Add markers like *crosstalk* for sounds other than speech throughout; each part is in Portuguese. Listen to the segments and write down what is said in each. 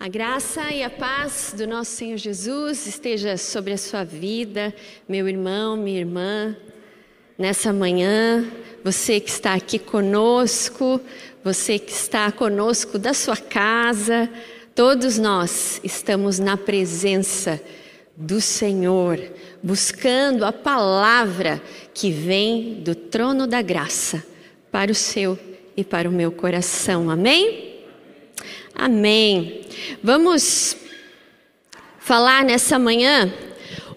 A graça e a paz do nosso Senhor Jesus esteja sobre a sua vida, meu irmão, minha irmã, nessa manhã. Você que está aqui conosco, você que está conosco da sua casa, todos nós estamos na presença do Senhor, buscando a palavra que vem do trono da graça para o seu e para o meu coração. Amém? Amém. Vamos falar nessa manhã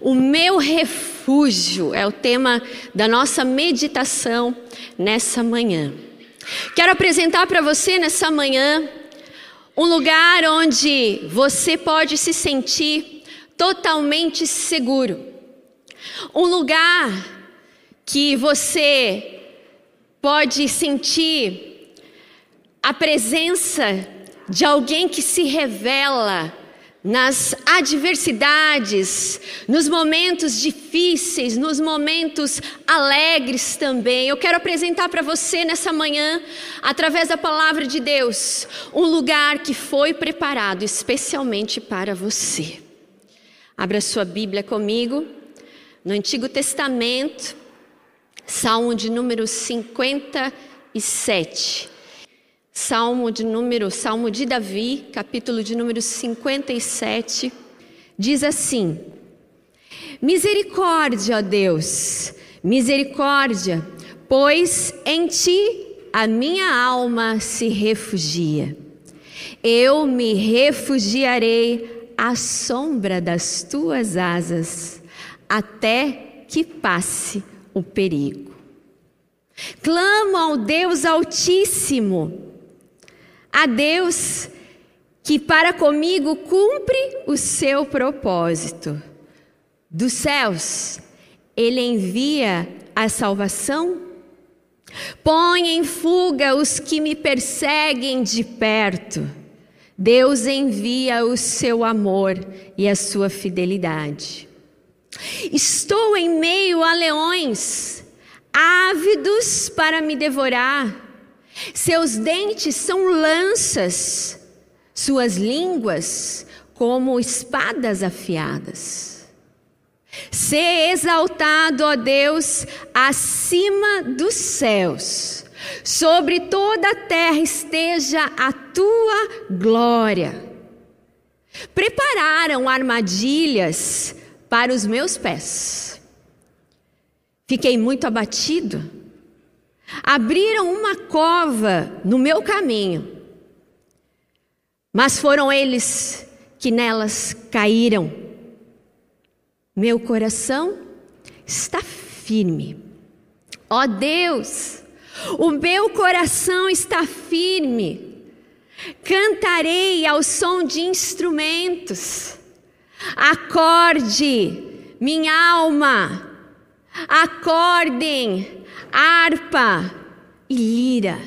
o meu refúgio é o tema da nossa meditação nessa manhã. Quero apresentar para você nessa manhã um lugar onde você pode se sentir totalmente seguro. Um lugar que você pode sentir a presença de alguém que se revela nas adversidades, nos momentos difíceis, nos momentos alegres também. Eu quero apresentar para você nessa manhã, através da palavra de Deus, um lugar que foi preparado especialmente para você. Abra sua Bíblia comigo, no Antigo Testamento, Salmo de número 57. Salmo de número, Salmo de Davi, capítulo de número 57, diz assim: Misericórdia, ó Deus, misericórdia, pois em ti a minha alma se refugia. Eu me refugiarei à sombra das tuas asas, até que passe o perigo. Clamo ao Deus Altíssimo a Deus que para comigo cumpre o seu propósito. Dos céus, ele envia a salvação, põe em fuga os que me perseguem de perto. Deus envia o seu amor e a sua fidelidade. Estou em meio a leões, ávidos para me devorar. Seus dentes são lanças, suas línguas como espadas afiadas. Ser exaltado, ó Deus, acima dos céus, sobre toda a terra esteja a tua glória. Prepararam armadilhas para os meus pés. Fiquei muito abatido abriram uma cova no meu caminho, mas foram eles que nelas caíram. Meu coração está firme. Ó oh Deus, o meu coração está firme. Cantarei ao som de instrumentos. Acorde, minha alma. Acordem, harpa e lira.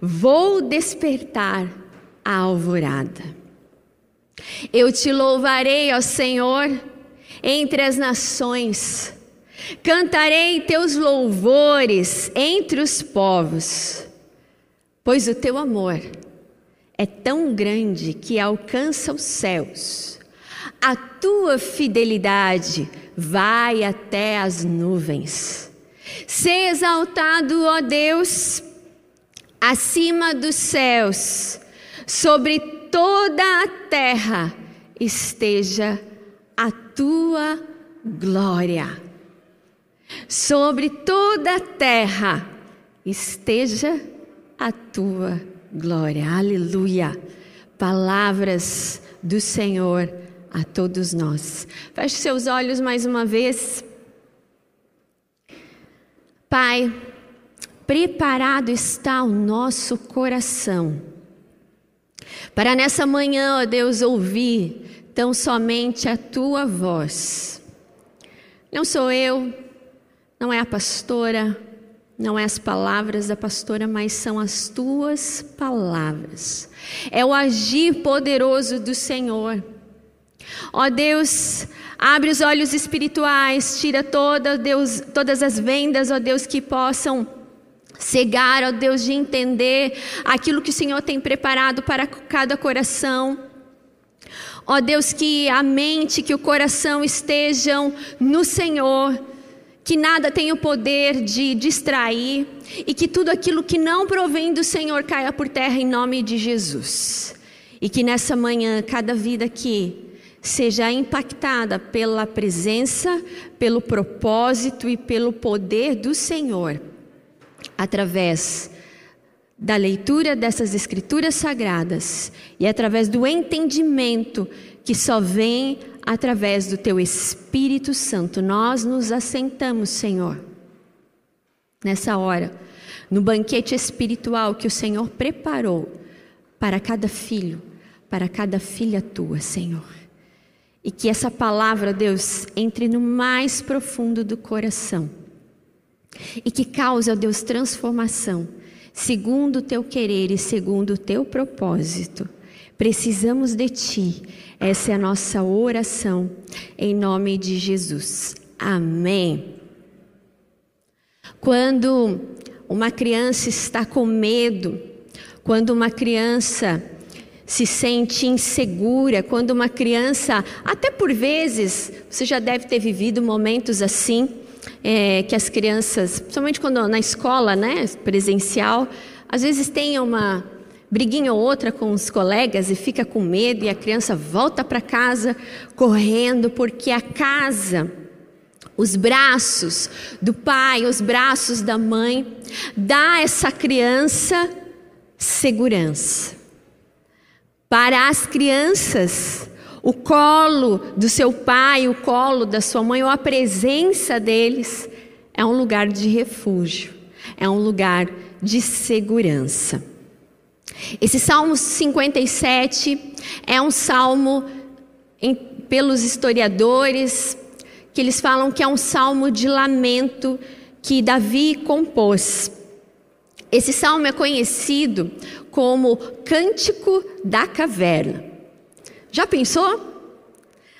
Vou despertar a alvorada. Eu te louvarei, ó Senhor, entre as nações. Cantarei teus louvores entre os povos, pois o teu amor é tão grande que alcança os céus. A tua fidelidade vai até as nuvens. Ser exaltado, ó Deus, acima dos céus, sobre toda a terra esteja a tua glória. Sobre toda a terra esteja a tua glória. Aleluia. Palavras do Senhor a todos nós. Feche seus olhos mais uma vez. Pai, preparado está o nosso coração para nessa manhã, ó Deus, ouvir tão somente a tua voz. Não sou eu, não é a pastora, não é as palavras da pastora, mas são as tuas palavras. É o agir poderoso do Senhor. Ó Deus, abre os olhos espirituais, tira toda, Deus, todas as vendas, ó Deus, que possam cegar, ó Deus, de entender aquilo que o Senhor tem preparado para cada coração. Ó Deus, que a mente, que o coração estejam no Senhor, que nada tenha o poder de distrair e que tudo aquilo que não provém do Senhor caia por terra em nome de Jesus. E que nessa manhã cada vida aqui seja impactada pela presença, pelo propósito e pelo poder do Senhor, através da leitura dessas escrituras sagradas e através do entendimento que só vem através do teu Espírito Santo. Nós nos assentamos, Senhor, nessa hora, no banquete espiritual que o Senhor preparou para cada filho, para cada filha tua, Senhor. E que essa palavra, Deus, entre no mais profundo do coração e que cause, ó Deus, transformação segundo o teu querer e segundo o teu propósito. Precisamos de ti. Essa é a nossa oração, em nome de Jesus. Amém. Quando uma criança está com medo, quando uma criança se sente insegura, quando uma criança, até por vezes, você já deve ter vivido momentos assim, é, que as crianças, principalmente quando na escola, né, presencial, às vezes tem uma briguinha ou outra com os colegas e fica com medo e a criança volta para casa correndo porque a casa, os braços do pai, os braços da mãe, dá a essa criança segurança. Para as crianças, o colo do seu pai, o colo da sua mãe, ou a presença deles é um lugar de refúgio, é um lugar de segurança. Esse Salmo 57 é um salmo, em, pelos historiadores, que eles falam que é um salmo de lamento que Davi compôs. Esse salmo é conhecido como Cântico da Caverna. Já pensou?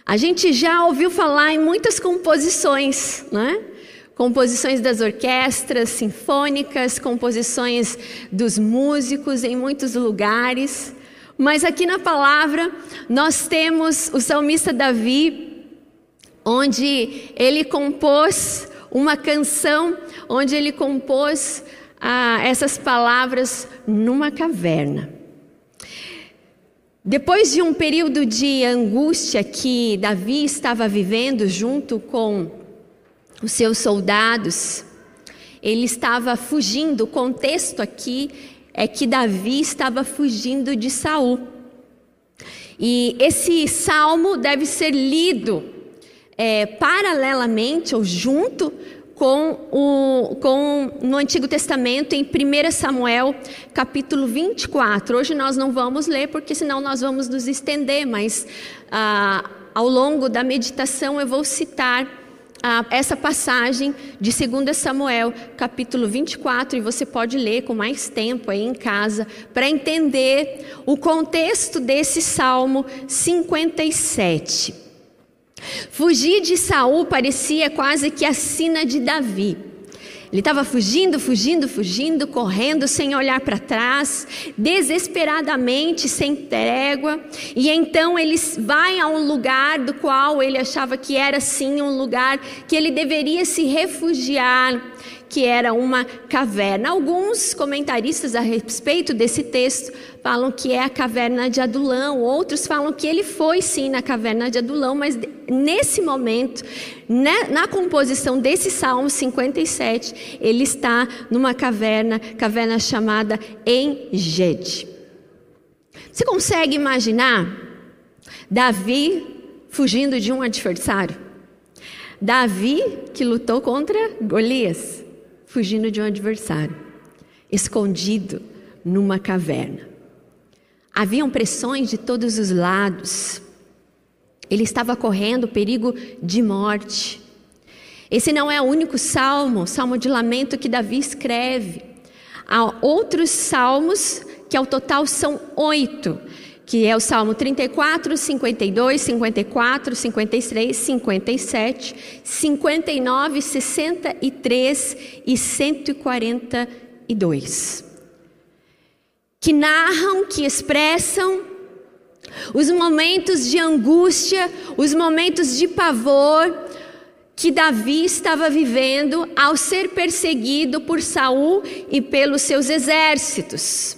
A gente já ouviu falar em muitas composições, né? Composições das orquestras sinfônicas, composições dos músicos em muitos lugares. Mas aqui na palavra nós temos o salmista Davi, onde ele compôs uma canção, onde ele compôs ah, essas palavras numa caverna. Depois de um período de angústia que Davi estava vivendo junto com os seus soldados, ele estava fugindo. O contexto aqui é que Davi estava fugindo de Saul. E esse salmo deve ser lido é, paralelamente ou junto com, o, com no Antigo Testamento, em 1 Samuel, capítulo 24. Hoje nós não vamos ler, porque senão nós vamos nos estender, mas ah, ao longo da meditação eu vou citar ah, essa passagem de 2 Samuel, capítulo 24, e você pode ler com mais tempo aí em casa, para entender o contexto desse Salmo 57. Fugir de Saul parecia quase que a sina de Davi. Ele estava fugindo, fugindo, fugindo, correndo sem olhar para trás, desesperadamente, sem trégua. E então ele vai a um lugar do qual ele achava que era sim um lugar que ele deveria se refugiar, que era uma caverna. Alguns comentaristas a respeito desse texto falam que é a caverna de Adulão, outros falam que ele foi sim na caverna de Adulão, mas nesse momento, né, na composição desse Salmo 57, ele está numa caverna, caverna chamada Engede. Você consegue imaginar Davi fugindo de um adversário? Davi que lutou contra Golias fugindo de um adversário, escondido numa caverna. Haviam pressões de todos os lados. Ele estava correndo perigo de morte. Esse não é o único salmo, salmo de lamento que Davi escreve. Há outros salmos, que ao total são oito, que é o Salmo 34, 52, 54, 53, 57, 59, 63 e 142. Que narram, que expressam os momentos de angústia, os momentos de pavor que Davi estava vivendo ao ser perseguido por Saul e pelos seus exércitos.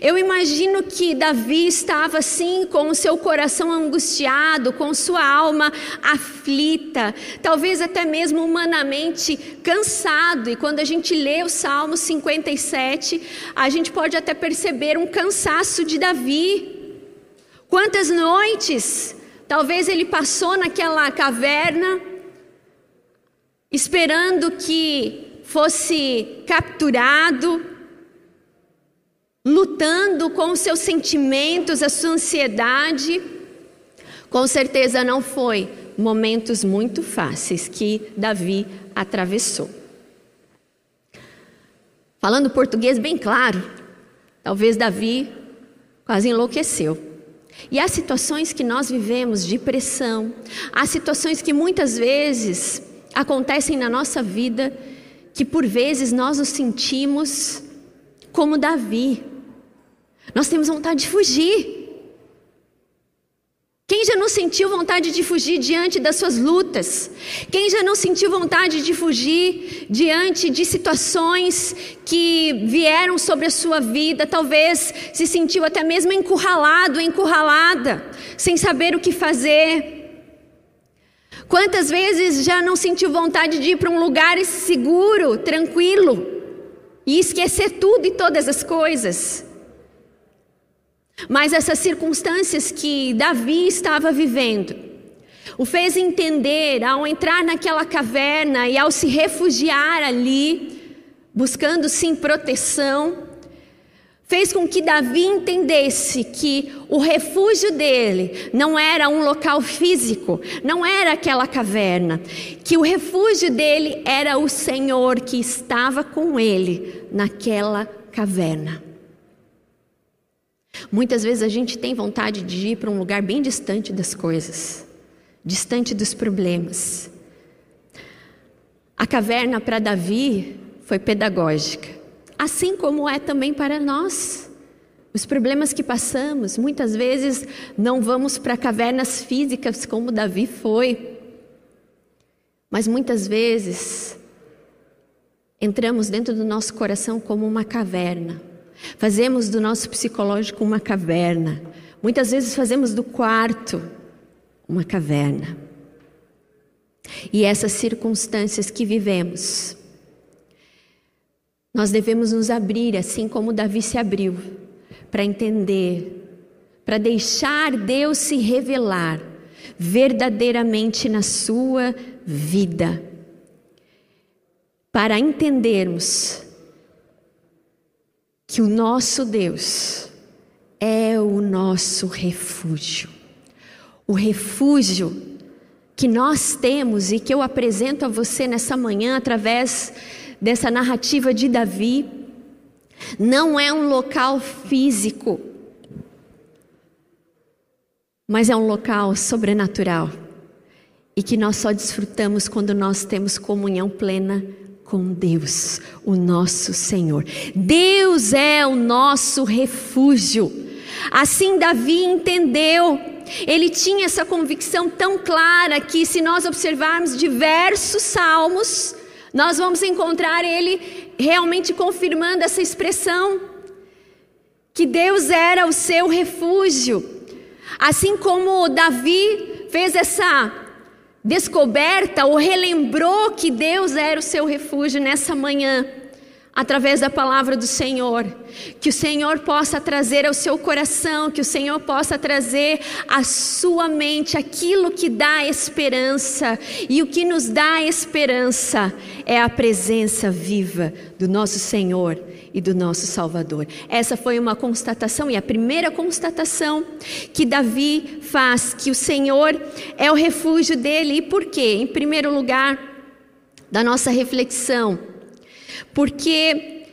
Eu imagino que Davi estava assim, com o seu coração angustiado, com sua alma aflita, talvez até mesmo humanamente cansado. E quando a gente lê o Salmo 57, a gente pode até perceber um cansaço de Davi. Quantas noites talvez ele passou naquela caverna, esperando que fosse capturado lutando com os seus sentimentos, a sua ansiedade. Com certeza não foi momentos muito fáceis que Davi atravessou. Falando português bem claro, talvez Davi quase enlouqueceu. E há situações que nós vivemos de pressão, há situações que muitas vezes acontecem na nossa vida que por vezes nós nos sentimos como Davi, nós temos vontade de fugir. Quem já não sentiu vontade de fugir diante das suas lutas? Quem já não sentiu vontade de fugir diante de situações que vieram sobre a sua vida? Talvez se sentiu até mesmo encurralado, encurralada, sem saber o que fazer. Quantas vezes já não sentiu vontade de ir para um lugar seguro, tranquilo e esquecer tudo e todas as coisas? Mas essas circunstâncias que Davi estava vivendo o fez entender ao entrar naquela caverna e ao se refugiar ali, buscando sim proteção, fez com que Davi entendesse que o refúgio dele não era um local físico, não era aquela caverna, que o refúgio dele era o Senhor que estava com ele naquela caverna. Muitas vezes a gente tem vontade de ir para um lugar bem distante das coisas, distante dos problemas. A caverna para Davi foi pedagógica, assim como é também para nós. Os problemas que passamos, muitas vezes não vamos para cavernas físicas como Davi foi, mas muitas vezes entramos dentro do nosso coração como uma caverna Fazemos do nosso psicológico uma caverna. Muitas vezes fazemos do quarto uma caverna. E essas circunstâncias que vivemos, nós devemos nos abrir, assim como Davi se abriu, para entender, para deixar Deus se revelar verdadeiramente na sua vida, para entendermos que o nosso Deus é o nosso refúgio. O refúgio que nós temos e que eu apresento a você nessa manhã através dessa narrativa de Davi, não é um local físico, mas é um local sobrenatural e que nós só desfrutamos quando nós temos comunhão plena com Deus, o nosso Senhor. Deus é o nosso refúgio. Assim Davi entendeu. Ele tinha essa convicção tão clara que, se nós observarmos diversos salmos, nós vamos encontrar ele realmente confirmando essa expressão: que Deus era o seu refúgio. Assim como Davi fez essa descoberta ou relembrou que Deus era o seu refúgio nessa manhã, através da palavra do Senhor. Que o Senhor possa trazer ao seu coração, que o Senhor possa trazer à sua mente aquilo que dá esperança. E o que nos dá esperança é a presença viva do nosso Senhor e do nosso Salvador. Essa foi uma constatação e a primeira constatação que Davi faz que o Senhor é o refúgio dele. E por quê? Em primeiro lugar, da nossa reflexão, porque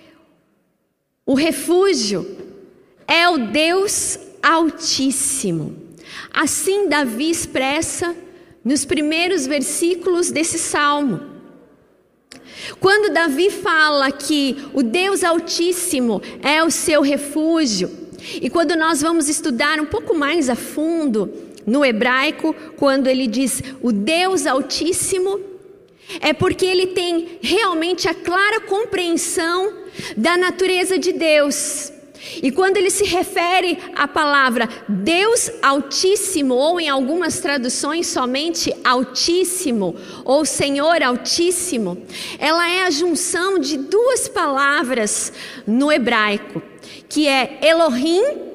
o refúgio é o Deus Altíssimo. Assim Davi expressa nos primeiros versículos desse salmo. Quando Davi fala que o Deus Altíssimo é o seu refúgio, E quando nós vamos estudar um pouco mais a fundo no hebraico, quando ele diz o Deus Altíssimo, é porque ele tem realmente a clara compreensão da natureza de Deus. E quando ele se refere à palavra Deus Altíssimo, ou em algumas traduções somente Altíssimo, ou Senhor Altíssimo, ela é a junção de duas palavras no hebraico, que é Elohim,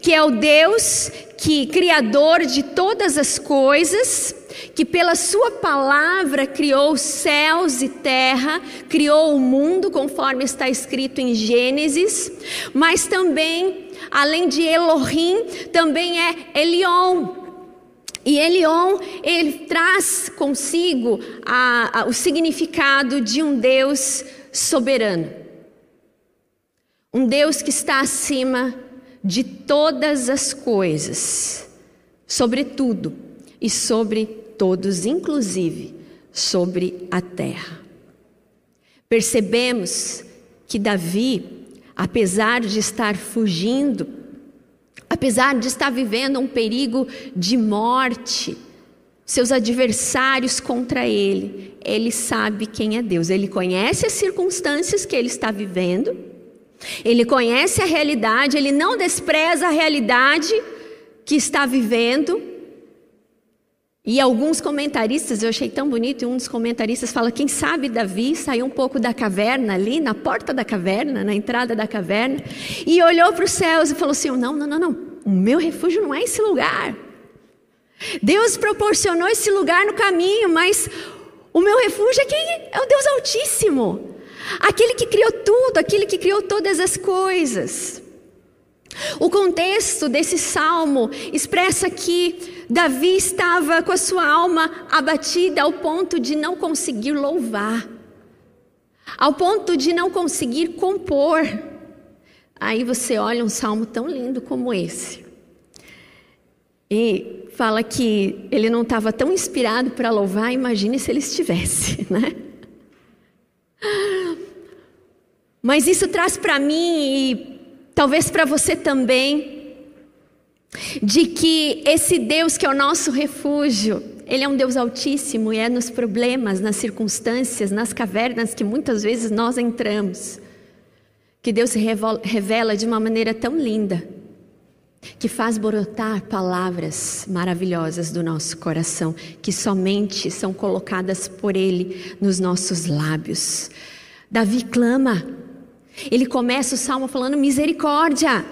que é o Deus que criador de todas as coisas, que pela sua palavra criou céus e terra, criou o mundo, conforme está escrito em Gênesis, mas também, além de Elohim, também é Elion. E Elion, ele traz consigo a, a, o significado de um Deus soberano. Um Deus que está acima de todas as coisas, sobre tudo e sobre todos, inclusive sobre a terra. Percebemos que Davi, apesar de estar fugindo, apesar de estar vivendo um perigo de morte, seus adversários contra ele, ele sabe quem é Deus, ele conhece as circunstâncias que ele está vivendo, ele conhece a realidade, ele não despreza a realidade que está vivendo, e alguns comentaristas, eu achei tão bonito, um dos comentaristas fala: quem sabe Davi saiu um pouco da caverna ali, na porta da caverna, na entrada da caverna, e olhou para os céus e falou assim: não, não, não, não, o meu refúgio não é esse lugar. Deus proporcionou esse lugar no caminho, mas o meu refúgio é quem é o Deus Altíssimo, aquele que criou tudo, aquele que criou todas as coisas. O contexto desse salmo expressa que Davi estava com a sua alma abatida ao ponto de não conseguir louvar, ao ponto de não conseguir compor. Aí você olha um salmo tão lindo como esse e fala que ele não estava tão inspirado para louvar, imagine se ele estivesse, *laughs* né? Mas isso traz para mim e talvez para você também de que esse Deus que é o nosso refúgio, ele é um Deus altíssimo e é nos problemas, nas circunstâncias, nas cavernas que muitas vezes nós entramos, que Deus se revela de uma maneira tão linda, que faz brotar palavras maravilhosas do nosso coração, que somente são colocadas por Ele nos nossos lábios. Davi clama, ele começa o salmo falando misericórdia.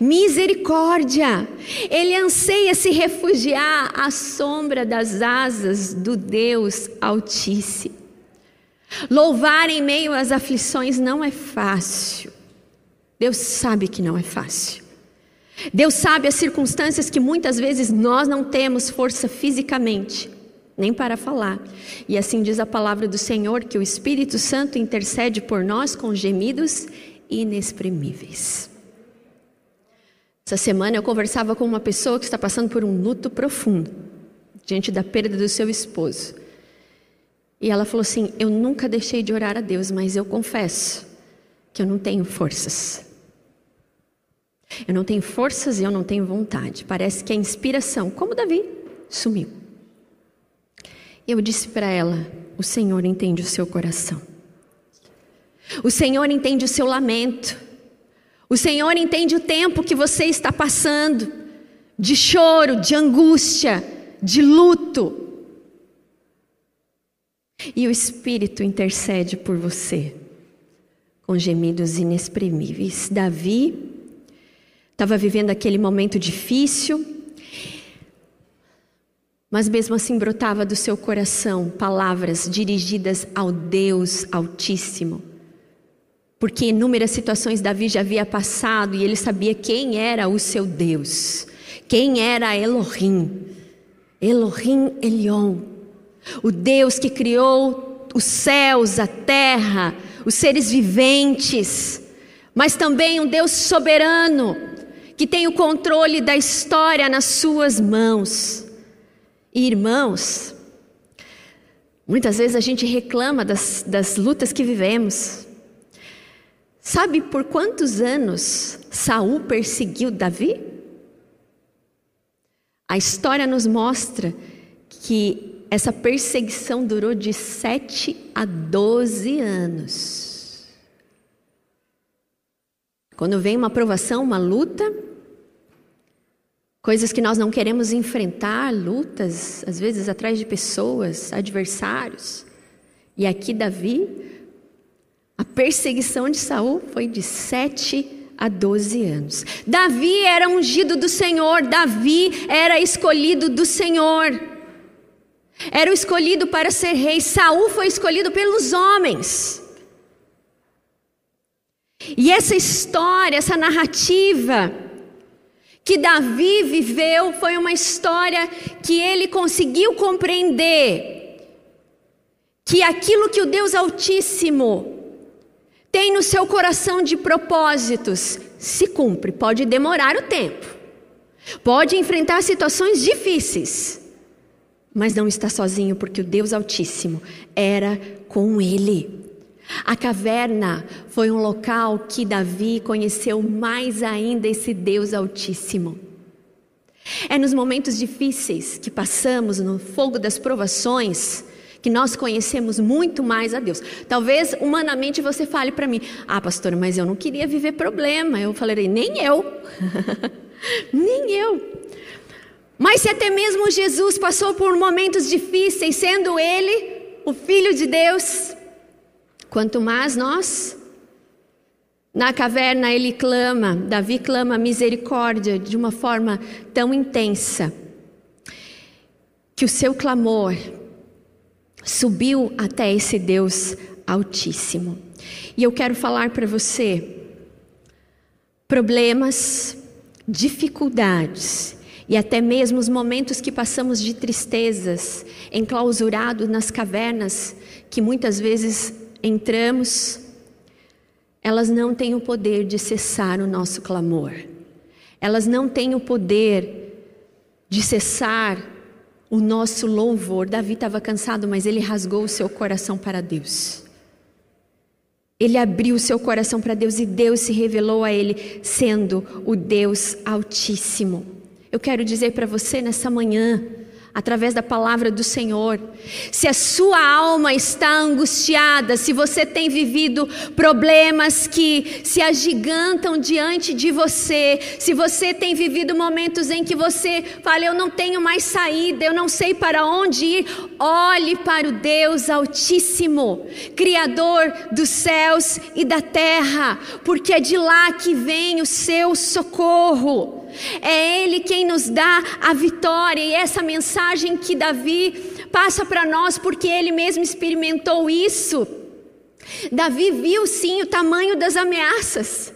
Misericórdia. Ele anseia se refugiar à sombra das asas do Deus Altíssimo. Louvar em meio às aflições não é fácil. Deus sabe que não é fácil. Deus sabe as circunstâncias que muitas vezes nós não temos força fisicamente, nem para falar. E assim diz a palavra do Senhor que o Espírito Santo intercede por nós com gemidos inexprimíveis. Essa semana eu conversava com uma pessoa que está passando por um luto profundo, diante da perda do seu esposo. E ela falou assim: Eu nunca deixei de orar a Deus, mas eu confesso que eu não tenho forças. Eu não tenho forças e eu não tenho vontade. Parece que a inspiração, como Davi, sumiu. Eu disse para ela: O Senhor entende o seu coração. O Senhor entende o seu lamento. O Senhor entende o tempo que você está passando de choro, de angústia, de luto. E o Espírito intercede por você com gemidos inexprimíveis. Davi estava vivendo aquele momento difícil, mas mesmo assim brotava do seu coração palavras dirigidas ao Deus Altíssimo. Porque inúmeras situações Davi já havia passado e ele sabia quem era o seu Deus, quem era Elohim, Elohim Elion, o Deus que criou os céus, a terra, os seres viventes, mas também um Deus soberano, que tem o controle da história nas suas mãos. E irmãos, muitas vezes a gente reclama das, das lutas que vivemos, Sabe por quantos anos Saul perseguiu Davi? A história nos mostra que essa perseguição durou de 7 a 12 anos. Quando vem uma aprovação, uma luta, coisas que nós não queremos enfrentar, lutas, às vezes atrás de pessoas, adversários. E aqui Davi, a perseguição de Saul foi de 7 a 12 anos. Davi era ungido do Senhor, Davi era escolhido do Senhor. Era o escolhido para ser rei. Saul foi escolhido pelos homens. E essa história, essa narrativa, que Davi viveu foi uma história que ele conseguiu compreender que aquilo que o Deus Altíssimo tem no seu coração de propósitos se cumpre. Pode demorar o tempo, pode enfrentar situações difíceis, mas não está sozinho, porque o Deus Altíssimo era com ele. A caverna foi um local que Davi conheceu mais ainda esse Deus Altíssimo. É nos momentos difíceis que passamos no fogo das provações que nós conhecemos muito mais a Deus. Talvez humanamente você fale para mim: "Ah, pastora, mas eu não queria viver problema". Eu falarei: "Nem eu". *laughs* Nem eu. Mas se até mesmo Jesus passou por momentos difíceis, sendo ele o filho de Deus, Quanto mais nós. Na caverna ele clama, Davi clama misericórdia de uma forma tão intensa que o seu clamor subiu até esse Deus Altíssimo. E eu quero falar para você: problemas, dificuldades e até mesmo os momentos que passamos de tristezas, enclausurados nas cavernas, que muitas vezes entramos, elas não têm o poder de cessar o nosso clamor. Elas não têm o poder de cessar o nosso louvor. Davi estava cansado, mas ele rasgou o seu coração para Deus. Ele abriu o seu coração para Deus e Deus se revelou a ele, sendo o Deus Altíssimo. Eu quero dizer para você nessa manhã, através da palavra do Senhor. Se a sua alma está angustiada, se você tem vivido problemas que se agigantam diante de você, se você tem vivido momentos em que você fala, eu não tenho mais saída, eu não sei para onde ir, olhe para o Deus Altíssimo, Criador dos céus e da terra, porque é de lá que vem o seu socorro. É Ele quem nos dá a vitória, e essa mensagem que Davi passa para nós, porque ele mesmo experimentou isso. Davi viu sim o tamanho das ameaças,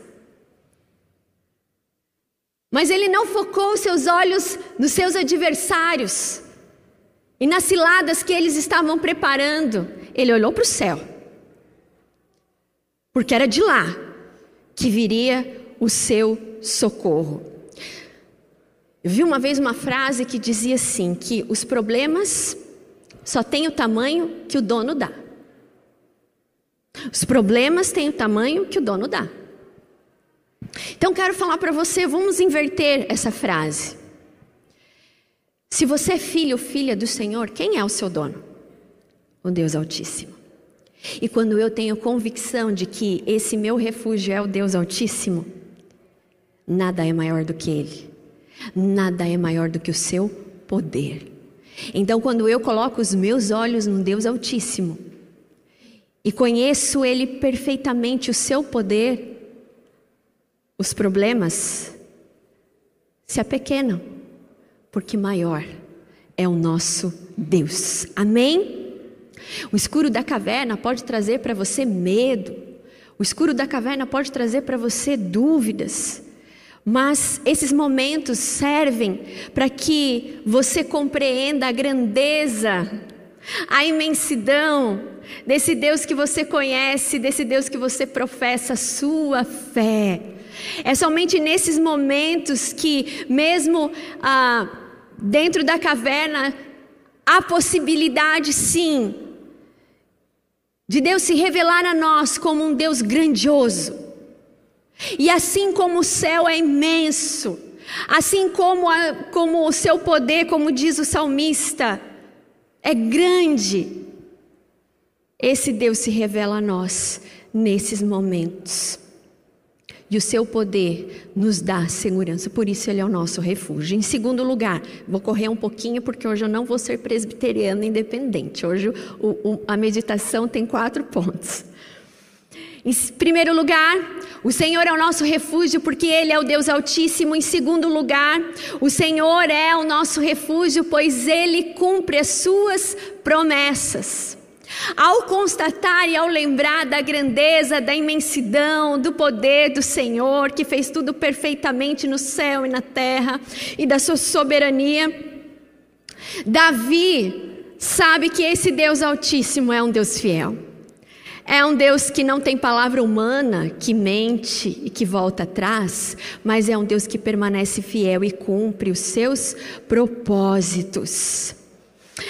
mas ele não focou seus olhos nos seus adversários e nas ciladas que eles estavam preparando. Ele olhou para o céu, porque era de lá que viria o seu socorro. Vi uma vez uma frase que dizia assim: que os problemas só têm o tamanho que o dono dá. Os problemas têm o tamanho que o dono dá. Então quero falar para você, vamos inverter essa frase. Se você é filho ou filha do Senhor, quem é o seu dono? O Deus Altíssimo. E quando eu tenho convicção de que esse meu refúgio é o Deus Altíssimo, nada é maior do que Ele. Nada é maior do que o seu poder. Então, quando eu coloco os meus olhos no Deus Altíssimo e conheço Ele perfeitamente, o seu poder, os problemas se apequenam, porque maior é o nosso Deus. Amém? O escuro da caverna pode trazer para você medo, o escuro da caverna pode trazer para você dúvidas. Mas esses momentos servem para que você compreenda a grandeza, a imensidão desse Deus que você conhece, desse Deus que você professa a sua fé. É somente nesses momentos que, mesmo ah, dentro da caverna, há possibilidade, sim, de Deus se revelar a nós como um Deus grandioso E assim como o céu é imenso, assim como, a, como o seu poder, como diz o salmista, é grande, esse Deus se revela a nós nesses momentos. E o seu poder nos dá segurança, por isso ele é o nosso refúgio. Em segundo lugar, vou correr um pouquinho, porque hoje eu não vou ser presbiteriana independente. Hoje o, o, a meditação tem quatro pontos. Em primeiro lugar, o Senhor é o nosso refúgio porque Ele é o Deus Altíssimo. Em segundo lugar, o Senhor é o nosso refúgio, pois Ele cumpre as suas promessas. Ao constatar e ao lembrar da grandeza, da imensidão, do poder do Senhor, que fez tudo perfeitamente no céu e na terra, e da sua soberania, Davi sabe que esse Deus Altíssimo é um Deus fiel. É um Deus que não tem palavra humana, que mente e que volta atrás, mas é um Deus que permanece fiel e cumpre os seus propósitos.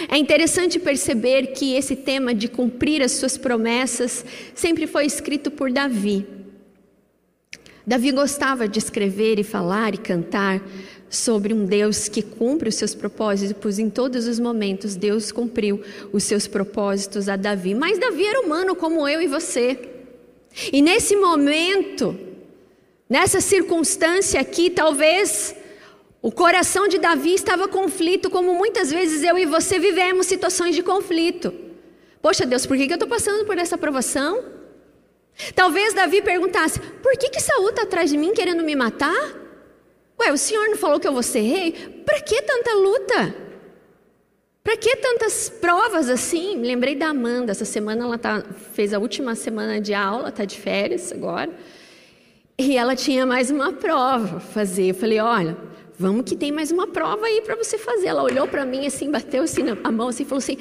É interessante perceber que esse tema de cumprir as suas promessas sempre foi escrito por Davi. Davi gostava de escrever e falar e cantar sobre um Deus que cumpre os seus propósitos em todos os momentos. Deus cumpriu os seus propósitos a Davi, mas Davi era humano como eu e você. E nesse momento, nessa circunstância aqui, talvez o coração de Davi estava conflito, como muitas vezes eu e você vivemos situações de conflito. Poxa Deus, por que eu estou passando por essa provação? Talvez Davi perguntasse: por que, que Saul está atrás de mim querendo me matar? Ué, o senhor não falou que eu vou ser rei? Para que tanta luta? Para que tantas provas assim? Lembrei da Amanda, essa semana ela tá, fez a última semana de aula, está de férias agora. E ela tinha mais uma prova fazer. Eu falei: olha, Vamos que tem mais uma prova aí para você fazer. Ela olhou para mim assim, bateu assim a mão assim e falou assim: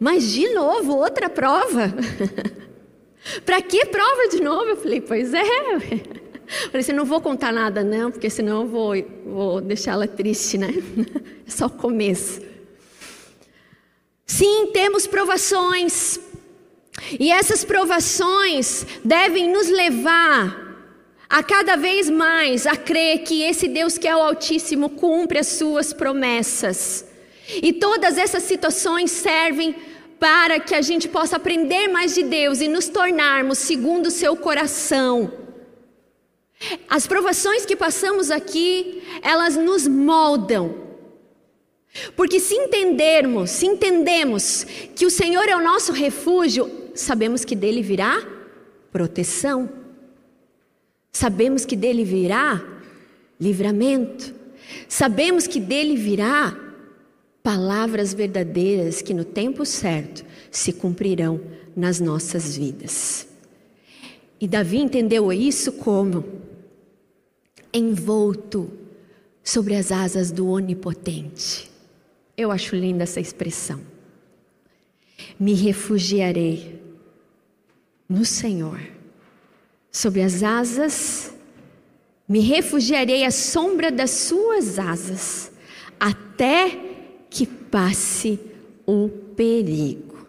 Mas de novo, outra prova? *laughs* para que prova de novo? Eu falei: Pois é. Falei assim: Não vou contar nada, não, porque senão eu vou, vou deixá-la triste, né? *laughs* É só o começo. Sim, temos provações. E essas provações devem nos levar a cada vez mais a crer que esse Deus que é o Altíssimo cumpre as suas promessas. E todas essas situações servem para que a gente possa aprender mais de Deus e nos tornarmos segundo o seu coração. As provações que passamos aqui, elas nos moldam. Porque se entendermos, se entendemos que o Senhor é o nosso refúgio, sabemos que dele virá proteção. Sabemos que dele virá livramento. Sabemos que dele virá palavras verdadeiras que no tempo certo se cumprirão nas nossas vidas. E Davi entendeu isso como envolto sobre as asas do Onipotente. Eu acho linda essa expressão. Me refugiarei no Senhor Sob as asas, me refugiarei à sombra das suas asas, até que passe o perigo.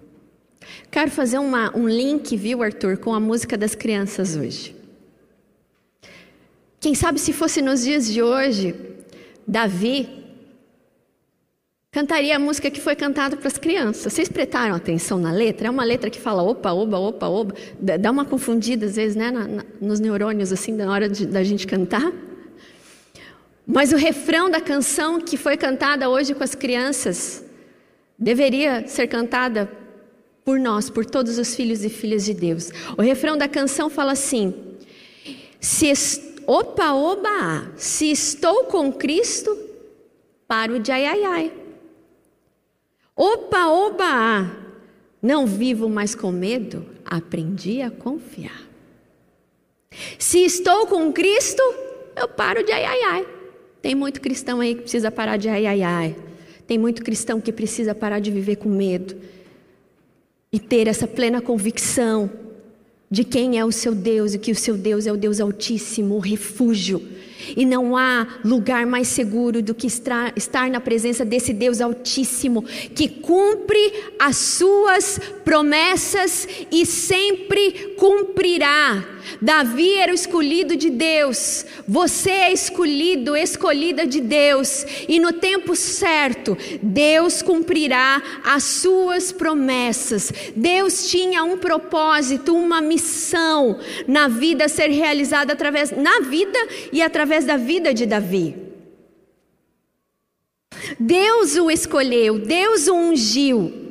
Quero fazer uma, um link, viu, Arthur, com a música das crianças hoje. Quem sabe se fosse nos dias de hoje, Davi cantaria a música que foi cantada para as crianças. Vocês prestaram atenção na letra? É uma letra que fala opa, oba, opa, oba. Dá uma confundida às vezes, né, na, na, nos neurônios assim na hora de, da gente cantar. Mas o refrão da canção que foi cantada hoje com as crianças deveria ser cantada por nós, por todos os filhos e filhas de Deus. O refrão da canção fala assim: se opa, oba, se estou com Cristo, paro de ai ai ai. Opa, oba! Não vivo mais com medo, aprendi a confiar. Se estou com Cristo, eu paro de ai, ai, ai. Tem muito cristão aí que precisa parar de ai, ai, ai. Tem muito cristão que precisa parar de viver com medo e ter essa plena convicção de quem é o seu Deus e que o seu Deus é o Deus Altíssimo, o refúgio E não há lugar mais seguro do que estar na presença desse Deus Altíssimo, que cumpre as suas promessas e sempre cumprirá. Davi era o escolhido de Deus, você é escolhido, escolhida de Deus, e no tempo certo, Deus cumprirá as suas promessas. Deus tinha um propósito, uma missão na vida a ser realizada através na vida e através da vida de Davi. Deus o escolheu, Deus o ungiu.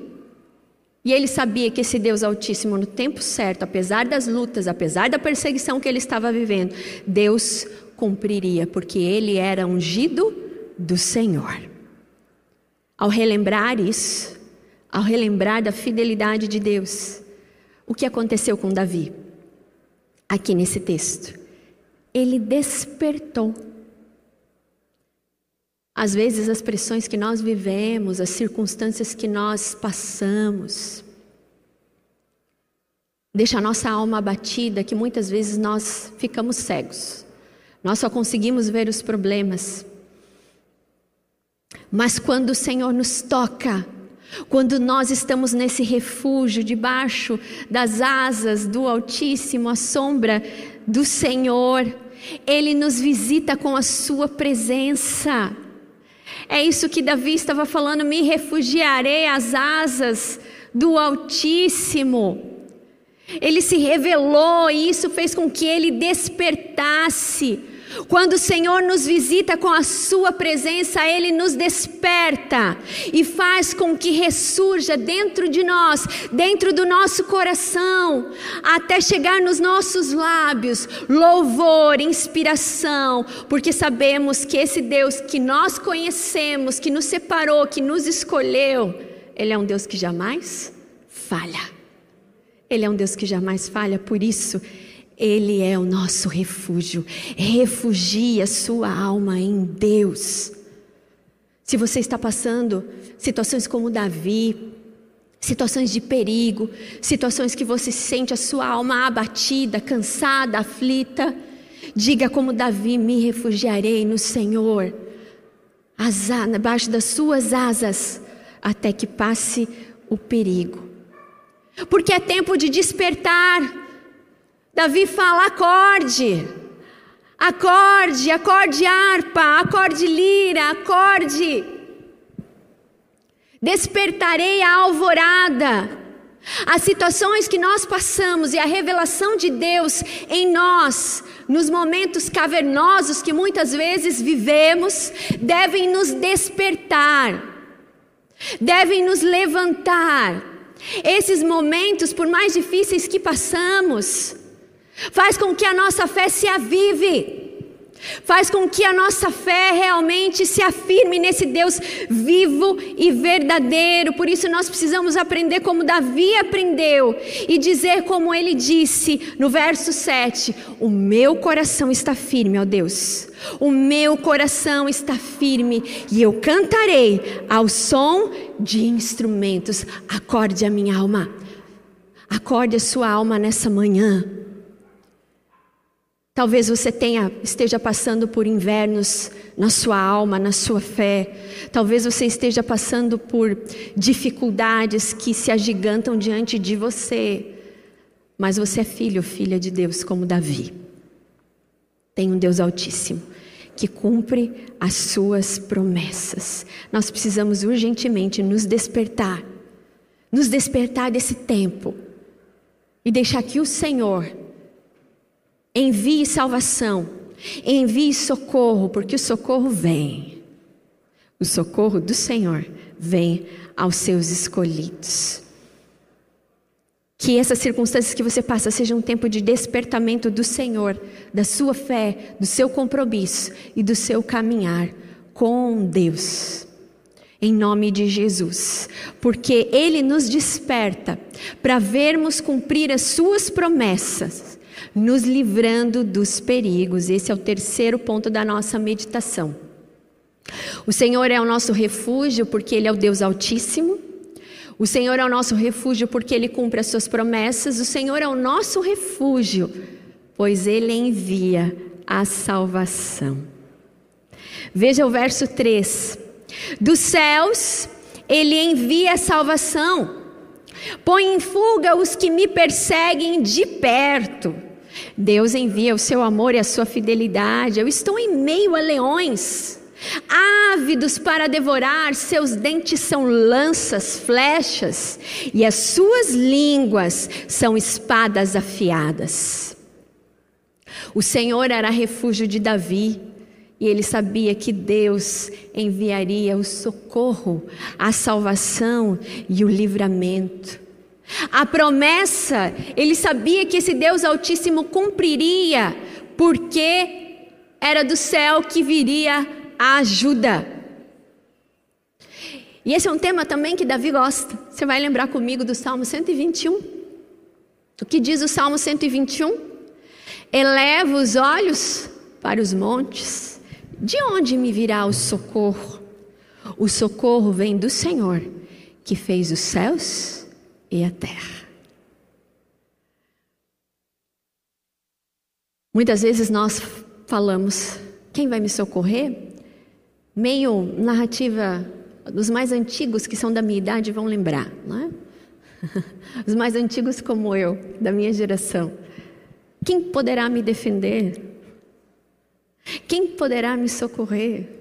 E ele sabia que esse Deus Altíssimo, no tempo certo, apesar das lutas, apesar da perseguição que ele estava vivendo, Deus cumpriria, porque ele era ungido do Senhor. Ao relembrar isso, ao relembrar da fidelidade de Deus, o que aconteceu com Davi? Aqui nesse texto, ele despertou. Às vezes, as pressões que nós vivemos, as circunstâncias que nós passamos, deixa a nossa alma abatida, que muitas vezes nós ficamos cegos. Nós só conseguimos ver os problemas. Mas quando o Senhor nos toca, quando nós estamos nesse refúgio, debaixo das asas do Altíssimo, à sombra do Senhor, Ele nos visita com a Sua presença. É isso que Davi estava falando: me refugiarei às asas do Altíssimo. Ele se revelou e isso fez com que ele despertasse. Quando o Senhor nos visita com a Sua presença, Ele nos desperta e faz com que ressurja dentro de nós, dentro do nosso coração, até chegar nos nossos lábios, louvor, inspiração, porque sabemos que esse Deus que nós conhecemos, que nos separou, que nos escolheu, Ele é um Deus que jamais falha. Ele é um Deus que jamais falha, por isso ele é o nosso refúgio. Refugie a sua alma em Deus. Se você está passando situações como Davi, situações de perigo, situações que você sente a sua alma abatida, cansada, aflita, diga como Davi: me refugiarei no Senhor, abaixo das suas asas, até que passe o perigo. Porque é tempo de despertar Davi fala: acorde, acorde, acorde harpa, acorde lira, acorde. Despertarei a alvorada. As situações que nós passamos e a revelação de Deus em nós, nos momentos cavernosos que muitas vezes vivemos, devem nos despertar, devem nos levantar. Esses momentos, por mais difíceis que passamos, Faz com que a nossa fé se avive. Faz com que a nossa fé realmente se afirme nesse Deus vivo e verdadeiro. Por isso nós precisamos aprender como Davi aprendeu e dizer como ele disse no verso 7: O meu coração está firme, ó Deus. O meu coração está firme e eu cantarei ao som de instrumentos. Acorde a minha alma. Acorde a sua alma nessa manhã. Talvez você tenha, esteja passando por invernos na sua alma, na sua fé. Talvez você esteja passando por dificuldades que se agigantam diante de você. Mas você é filho, filha de Deus, como Davi. Tem um Deus Altíssimo que cumpre as suas promessas. Nós precisamos urgentemente nos despertar, nos despertar desse tempo e deixar que o Senhor envie salvação, envie socorro, porque o socorro vem. O socorro do Senhor vem aos seus escolhidos. Que essas circunstâncias que você passa sejam um tempo de despertamento do Senhor, da sua fé, do seu compromisso e do seu caminhar com Deus. Em nome de Jesus, porque Ele nos desperta para vermos cumprir as Suas promessas nos livrando dos perigos. Esse é o terceiro ponto da nossa meditação. O Senhor é o nosso refúgio porque Ele é o Deus Altíssimo. O Senhor é o nosso refúgio porque Ele cumpre as suas promessas. O Senhor é o nosso refúgio, pois Ele envia a salvação. Veja o verso 3. Dos céus ele envia a salvação, põe em fuga os que me perseguem de perto. Deus envia o seu amor e a sua fidelidade. Eu estou em meio a leões, ávidos para devorar, seus dentes são lanças, flechas, e as suas línguas são espadas afiadas. O Senhor era refúgio de Davi, e ele sabia que Deus enviaria o socorro, a salvação e o livramento. A promessa, ele sabia que esse Deus Altíssimo cumpriria, porque era do céu que viria a ajuda. E esse é um tema também que Davi gosta. Você vai lembrar comigo do Salmo 121. O que diz o Salmo 121? Eleva os olhos para os montes de onde me virá o socorro? O socorro vem do Senhor, que fez os céus e a terra. Muitas vezes nós falamos: quem vai me socorrer? Meio narrativa dos mais antigos que são da minha idade vão lembrar, não é? *laughs* Os mais antigos como eu, da minha geração. Quem poderá me defender? Quem poderá me socorrer?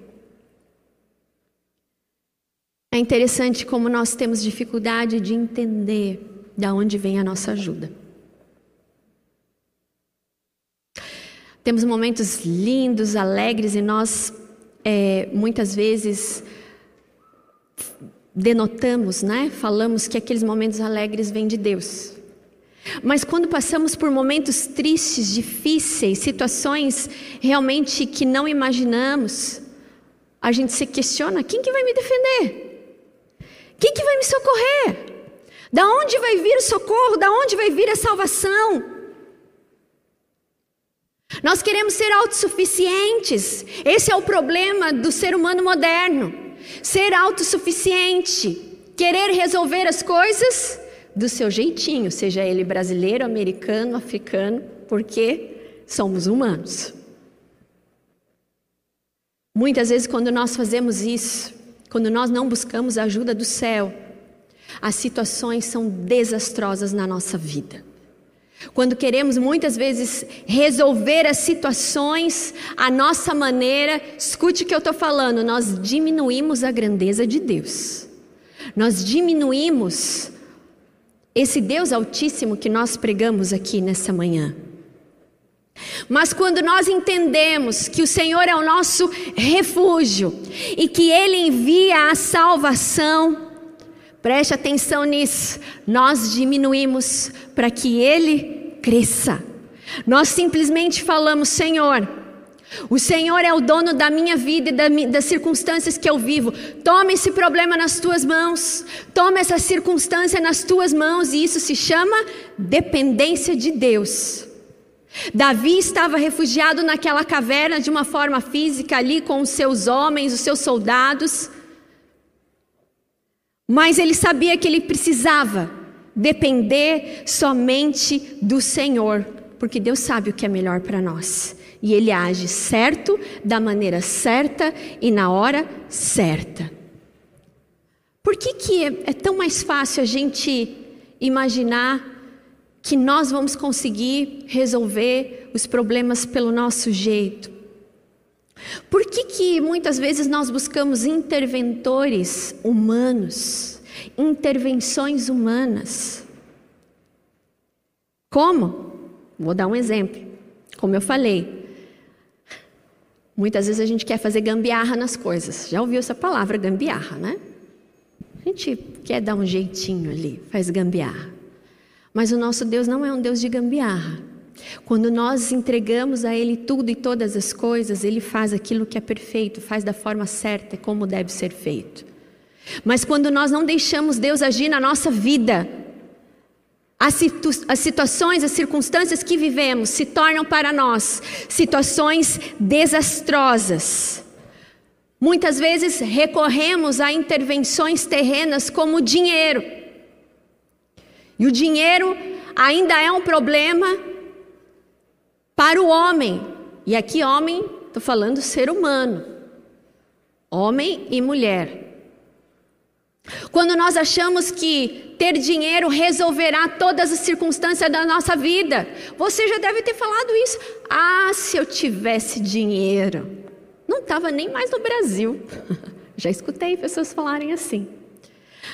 É interessante como nós temos dificuldade de entender de onde vem a nossa ajuda. Temos momentos lindos, alegres e nós é, muitas vezes denotamos, né? Falamos que aqueles momentos alegres vêm de Deus. Mas quando passamos por momentos tristes, difíceis, situações realmente que não imaginamos, a gente se questiona: quem que vai me defender? Quem que vai me socorrer? Da onde vai vir o socorro? Da onde vai vir a salvação? Nós queremos ser autossuficientes. Esse é o problema do ser humano moderno. Ser autossuficiente, querer resolver as coisas do seu jeitinho, seja ele brasileiro, americano, africano, porque somos humanos. Muitas vezes, quando nós fazemos isso, quando nós não buscamos a ajuda do céu, as situações são desastrosas na nossa vida. Quando queremos muitas vezes resolver as situações à nossa maneira, escute o que eu estou falando, nós diminuímos a grandeza de Deus, nós diminuímos esse Deus Altíssimo que nós pregamos aqui nessa manhã. Mas quando nós entendemos que o Senhor é o nosso refúgio e que Ele envia a salvação, preste atenção nisso, nós diminuímos para que Ele cresça. Nós simplesmente falamos, Senhor, o Senhor é o dono da minha vida e das circunstâncias que eu vivo. Toma esse problema nas tuas mãos. Toma essa circunstância nas tuas mãos. E isso se chama dependência de Deus. Davi estava refugiado naquela caverna de uma forma física, ali com os seus homens, os seus soldados. Mas ele sabia que ele precisava depender somente do Senhor, porque Deus sabe o que é melhor para nós e ele age certo, da maneira certa e na hora certa. Por que, que é, é tão mais fácil a gente imaginar que nós vamos conseguir resolver os problemas pelo nosso jeito? Por que, que muitas vezes nós buscamos interventores humanos, intervenções humanas? Como? Vou dar um exemplo. Como eu falei, Muitas vezes a gente quer fazer gambiarra nas coisas. Já ouviu essa palavra, gambiarra, né? A gente quer dar um jeitinho ali, faz gambiarra. Mas o nosso Deus não é um Deus de gambiarra. Quando nós entregamos a Ele tudo e todas as coisas, Ele faz aquilo que é perfeito, faz da forma certa, como deve ser feito. Mas quando nós não deixamos Deus agir na nossa vida, as, situ as situações, as circunstâncias que vivemos se tornam para nós situações desastrosas. Muitas vezes recorremos a intervenções terrenas como dinheiro. E o dinheiro ainda é um problema para o homem. E aqui, homem, estou falando ser humano, homem e mulher. Quando nós achamos que ter dinheiro resolverá todas as circunstâncias da nossa vida, você já deve ter falado isso. Ah, se eu tivesse dinheiro. Não estava nem mais no Brasil. *laughs* Já escutei pessoas falarem assim.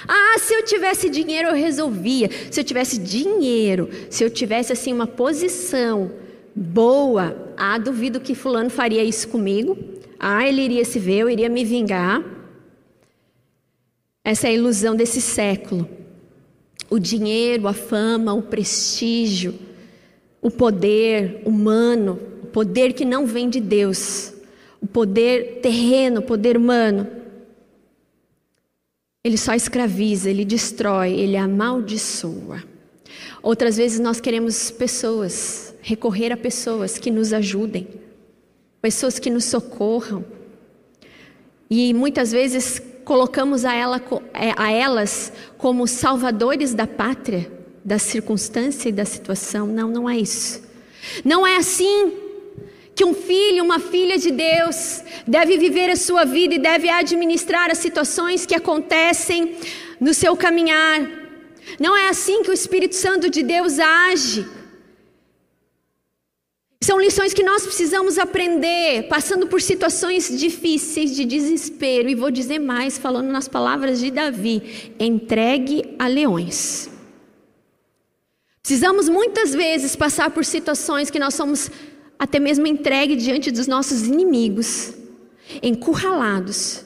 Ah, se eu tivesse dinheiro eu resolvia. Se eu tivesse dinheiro, se eu tivesse assim uma posição boa, ah, duvido que fulano faria isso comigo. Ah, ele iria se ver, eu iria me vingar. Essa é a ilusão desse século. O dinheiro, a fama, o prestígio, o poder humano, o poder que não vem de Deus, o poder terreno, o poder humano. Ele só escraviza, ele destrói, ele amaldiçoa. Outras vezes nós queremos pessoas, recorrer a pessoas que nos ajudem, pessoas que nos socorram. E muitas vezes colocamos a, ela, é, a elas como salvadores da pátria, da circunstância e da situação. Não, não é isso. Não é assim que um filho, uma filha de Deus deve viver a sua vida e deve administrar as situações que acontecem no seu caminhar. Não é assim que o Espírito Santo de Deus age. São lições que nós precisamos aprender, passando por situações difíceis de desespero. E vou dizer mais, falando nas palavras de Davi: entregue a leões. Precisamos muitas vezes passar por situações que nós somos até mesmo entregue diante dos nossos inimigos, encurralados,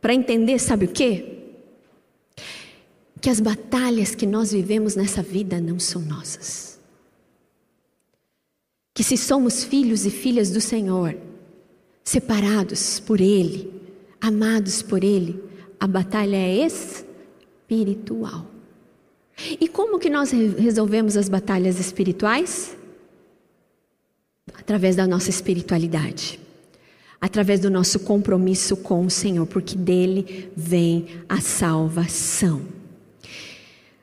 para entender, sabe o quê? Que as batalhas que nós vivemos nessa vida não são nossas que se somos filhos e filhas do Senhor, separados por Ele, amados por Ele, a batalha é espiritual. E como que nós resolvemos as batalhas espirituais? Através da nossa espiritualidade. Através do nosso compromisso com o Senhor, porque dele vem a salvação.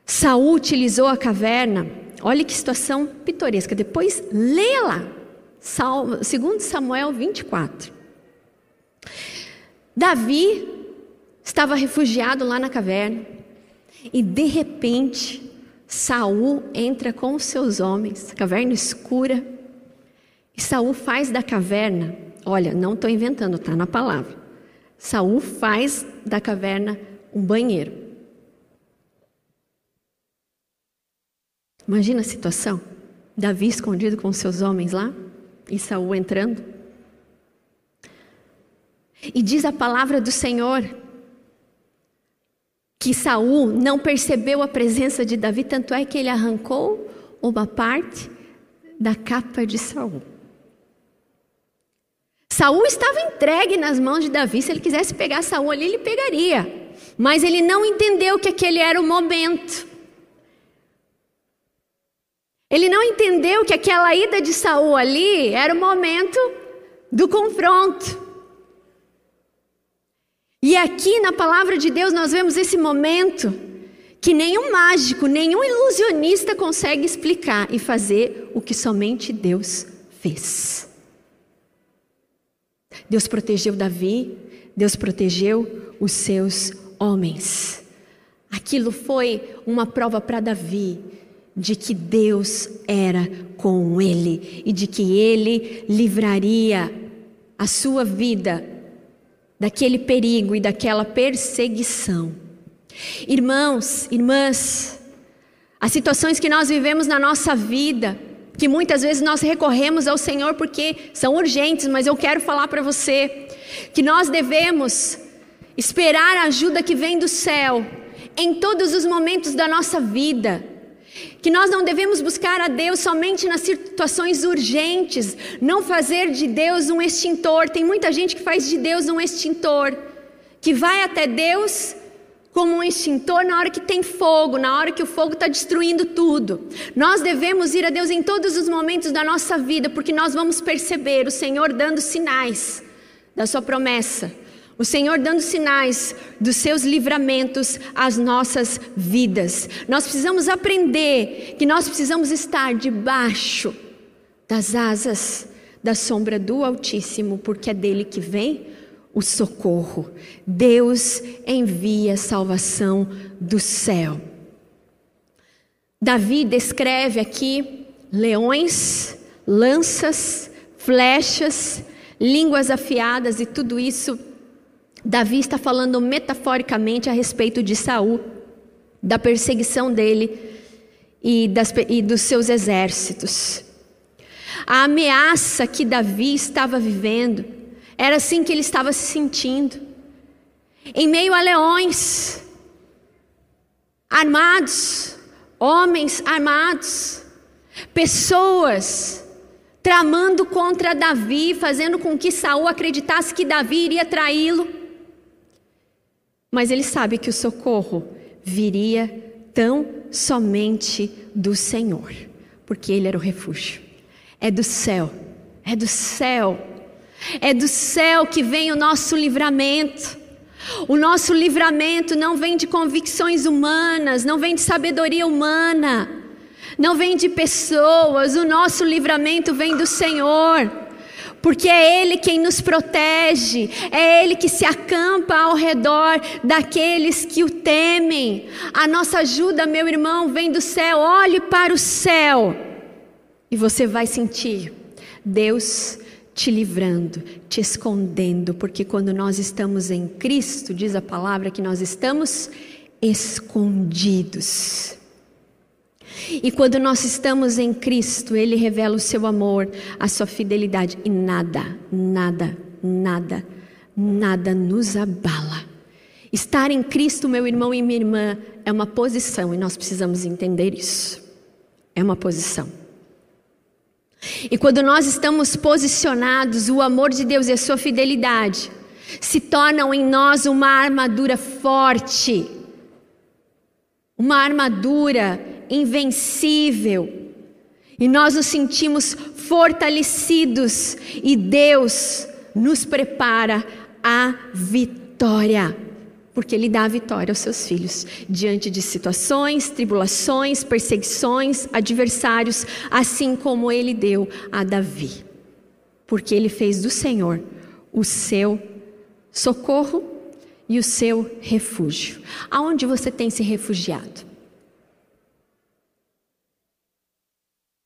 Saul utilizou a caverna Olha que situação pitoresca. Depois, leia lá. 2 Samuel 24. Davi estava refugiado lá na caverna e de repente Saul entra com os seus homens, caverna escura, e Saul faz da caverna, olha, não estou inventando, está na palavra. Saul faz da caverna um banheiro. Imagina a situação: Davi escondido com seus homens lá e Saul entrando. E diz a palavra do Senhor que Saul não percebeu a presença de Davi, tanto é que ele arrancou uma parte da capa de Saul. Saul estava entregue nas mãos de Davi, se ele quisesse pegar Saul ali, ele pegaria. Mas ele não entendeu que aquele era o momento. Ele não entendeu que aquela ida de Saul ali era o momento do confronto. E aqui na palavra de Deus nós vemos esse momento que nenhum mágico, nenhum ilusionista consegue explicar e fazer o que somente Deus fez. Deus protegeu Davi, Deus protegeu os seus homens. Aquilo foi uma prova para Davi de que Deus era com ele e de que ele livraria a sua vida daquele perigo e daquela perseguição. Irmãos, irmãs, as situações que nós vivemos na nossa vida, que muitas vezes nós recorremos ao Senhor porque são urgentes, mas eu quero falar para você que nós devemos esperar a ajuda que vem do céu em todos os momentos da nossa vida que nós não devemos buscar a Deus somente nas situações urgentes, não fazer de Deus um extintor. Tem muita gente que faz de Deus um extintor, que vai até Deus como um extintor na hora que tem fogo, na hora que o fogo está destruindo tudo. Nós devemos ir a Deus em todos os momentos da nossa vida, porque nós vamos perceber o Senhor dando sinais da Sua promessa o Senhor dando sinais dos seus livramentos às nossas vidas. Nós precisamos aprender que nós precisamos estar debaixo das asas da sombra do Altíssimo, porque é dele que vem o socorro. Deus envia salvação do céu. Davi descreve aqui leões, lanças, flechas, línguas afiadas e tudo isso. Davi está falando metaforicamente a respeito de Saul, da perseguição dele e, das, e dos seus exércitos. A ameaça que Davi estava vivendo era assim que ele estava se sentindo. Em meio a leões, armados, homens armados, pessoas tramando contra Davi, fazendo com que Saul acreditasse que Davi iria traí-lo. Mas ele sabe que o socorro viria tão somente do Senhor, porque ele era o refúgio. É do céu, é do céu, é do céu que vem o nosso livramento. O nosso livramento não vem de convicções humanas, não vem de sabedoria humana, não vem de pessoas, o nosso livramento vem do Senhor, porque é Ele quem nos protege, é Ele que se acampa ao redor daqueles que o temem. A nossa ajuda, meu irmão, vem do céu, olhe para o céu e você vai sentir Deus te livrando, te escondendo, porque quando nós estamos em Cristo, diz a palavra que nós estamos escondidos. E quando nós estamos em Cristo, Ele revela o seu amor, a sua fidelidade, e nada, nada, nada, nada nos abala. Estar em Cristo, meu irmão e minha irmã, é uma posição e nós precisamos entender isso. É uma posição. E quando nós estamos posicionados, o amor de Deus e a sua fidelidade se tornam em nós uma armadura forte, uma armadura invencível. E nós nos sentimos fortalecidos e Deus nos prepara a vitória porque Ele dá a vitória aos seus filhos diante de situações, tribulações, perseguições, adversários, assim como Ele deu a Davi. Porque Ele fez do Senhor o seu socorro e o seu refúgio. Aonde você tem se refugiado?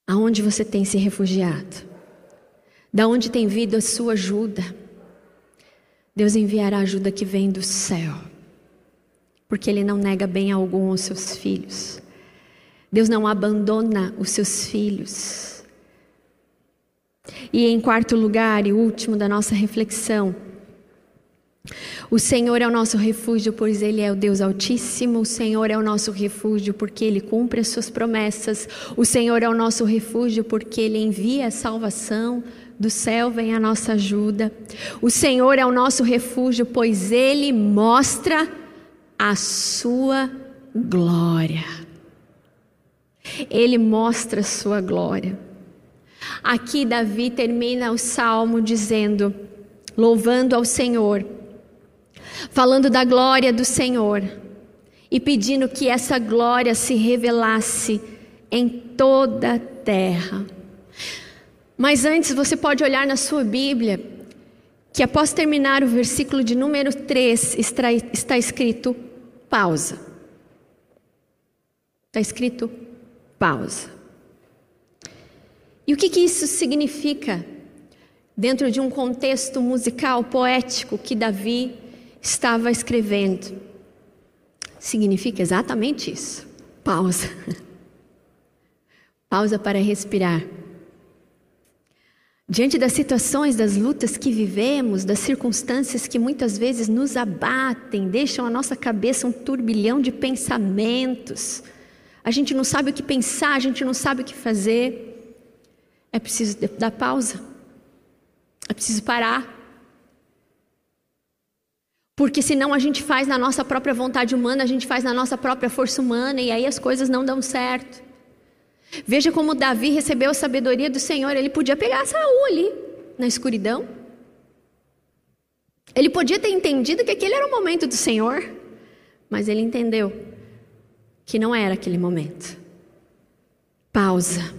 Aonde você tem se refugiado? Da onde tem vindo a sua ajuda? Deus enviará ajuda que vem do céu porque Ele não nega bem algum aos seus filhos. Deus não abandona os seus filhos. E em quarto lugar e último da nossa reflexão, o Senhor é o nosso refúgio, pois Ele é o Deus Altíssimo. O Senhor é o nosso refúgio, porque Ele cumpre as suas promessas. O Senhor é o nosso refúgio, porque Ele envia a salvação. Do céu vem a nossa ajuda. O Senhor é o nosso refúgio, pois Ele mostra a sua glória. Ele mostra a sua glória. Aqui Davi termina o salmo dizendo, louvando ao Senhor, falando da glória do Senhor e pedindo que essa glória se revelasse em toda a terra. Mas antes você pode olhar na sua Bíblia que após terminar o versículo de número 3 está, está escrito pausa. Está escrito pausa. E o que, que isso significa dentro de um contexto musical, poético que Davi estava escrevendo? Significa exatamente isso. Pausa. *laughs* Pausa para respirar. Diante das situações, das lutas que vivemos, das circunstâncias que muitas vezes nos abatem, deixam a nossa cabeça um turbilhão de pensamentos, a gente não sabe o que pensar, a gente não sabe o que fazer, é preciso dar pausa, é preciso parar. Porque senão a gente faz na nossa própria vontade humana, a gente faz na nossa própria força humana e aí as coisas não dão certo. Veja como Davi recebeu a sabedoria do Senhor. Ele podia pegar Saul ali, na escuridão. Ele podia ter entendido que aquele era o momento do Senhor, mas ele entendeu que não era aquele momento. Pausa.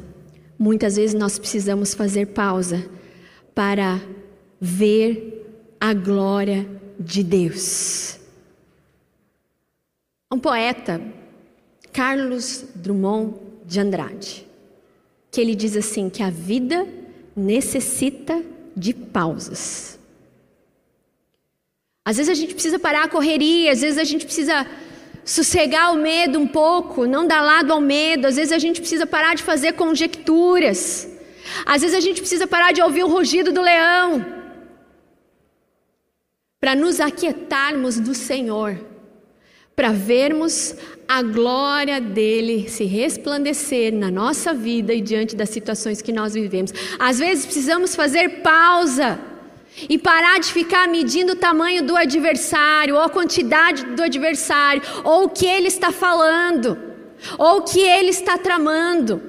Muitas vezes nós precisamos fazer pausa para ver a glória de Deus. Um poeta, Carlos Drummond de Andrade, que ele diz assim que a vida necessita de pausas. Às vezes a gente precisa parar a correria, às vezes a gente precisa sossegar o medo um pouco, não dar lado ao medo, às vezes a gente precisa parar de fazer conjecturas, às vezes a gente precisa parar de ouvir o rugido do leão, para nos aquietarmos do Senhor, para vermos a glória dele se resplandecer na nossa vida e diante das situações que nós vivemos. Às vezes precisamos fazer pausa e parar de ficar medindo o tamanho do adversário, ou a quantidade do adversário, ou o que ele está falando, ou o que ele está tramando.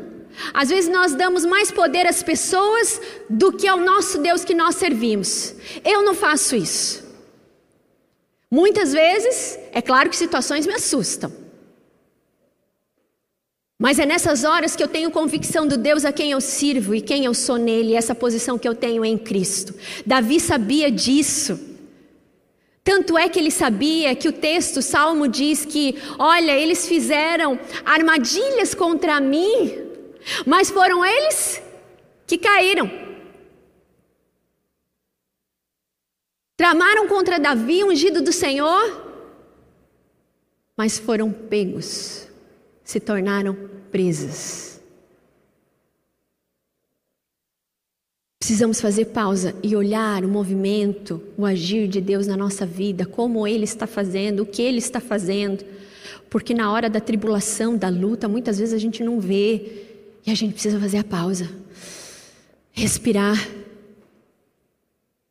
Às vezes nós damos mais poder às pessoas do que ao nosso Deus que nós servimos. Eu não faço isso. Muitas vezes, é claro que situações me assustam. Mas é nessas horas que eu tenho convicção do Deus a quem eu sirvo e quem eu sou nele, essa posição que eu tenho em Cristo. Davi sabia disso. Tanto é que ele sabia que o texto, o salmo diz que, olha, eles fizeram armadilhas contra mim, mas foram eles que caíram. Tramaram contra Davi, ungido do Senhor, mas foram pegos se tornaram presas. Precisamos fazer pausa e olhar o movimento, o agir de Deus na nossa vida, como Ele está fazendo, o que Ele está fazendo, porque na hora da tribulação, da luta, muitas vezes a gente não vê e a gente precisa fazer a pausa, respirar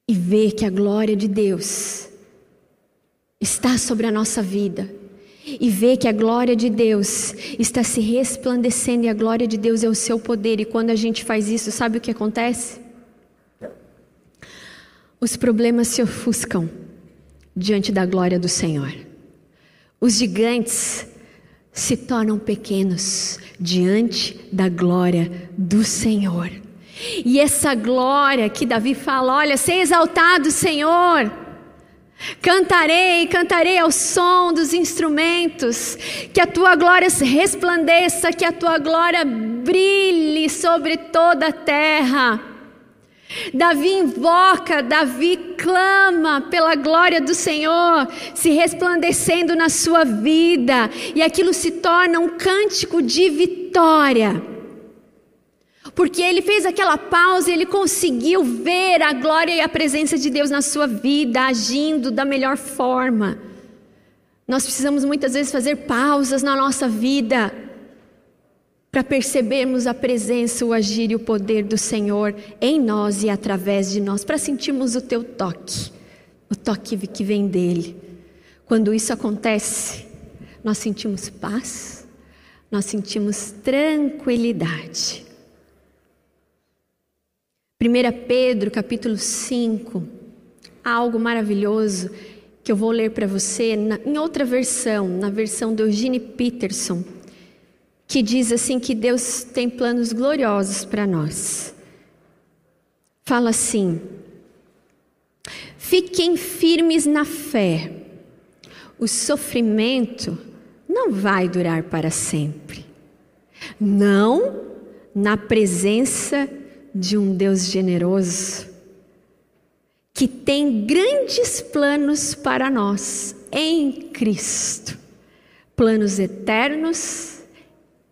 e ver que a glória de Deus está sobre a nossa vida e ver que a glória de Deus está se resplandecendo e a glória de Deus é o seu poder. E quando a gente faz isso, sabe o que acontece? Os problemas se ofuscam diante da glória do Senhor. Os gigantes se tornam pequenos diante da glória do Senhor. E essa glória que Davi fala: olha, ser exaltado, Senhor. Cantarei, cantarei ao som dos instrumentos, que a tua glória resplandeça, que a tua glória brilhe sobre toda a terra. Davi invoca, Davi clama pela glória do Senhor se resplandecendo na sua vida, e aquilo se torna um cântico de vitória. Porque ele fez aquela pausa e ele conseguiu ver a glória e a presença de Deus na sua vida, agindo da melhor forma. Nós precisamos muitas vezes fazer pausas na nossa vida para percebermos a presença, o agir e o poder do Senhor em nós e através de nós, para sentirmos o teu toque, o toque que vem dele. Quando isso acontece, nós sentimos paz, nós sentimos tranquilidade. 1 Pedro capítulo 5, algo maravilhoso que eu vou ler para você na, em outra versão, na versão do Eugene Peterson, que diz assim que Deus tem planos gloriosos para nós. Fala assim: Fiquem firmes na fé. O sofrimento não vai durar para sempre. Não na presença de de um Deus generoso que tem grandes planos para nós em Cristo, planos eternos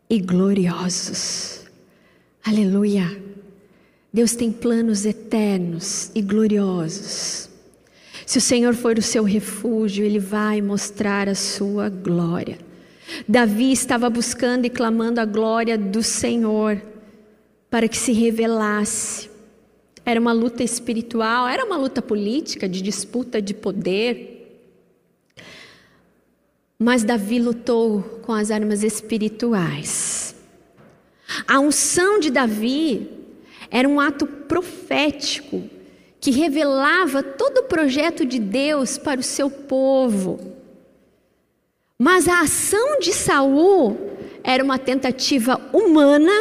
e gloriosos. Aleluia! Deus tem planos eternos e gloriosos. Se o Senhor for o seu refúgio, Ele vai mostrar a sua glória. Davi estava buscando e clamando a glória do Senhor para que se revelasse. Era uma luta espiritual, era uma luta política, de disputa de poder. Mas Davi lutou com as armas espirituais. A unção de Davi era um ato profético que revelava todo o projeto de Deus para o seu povo. Mas a ação de Saul era uma tentativa humana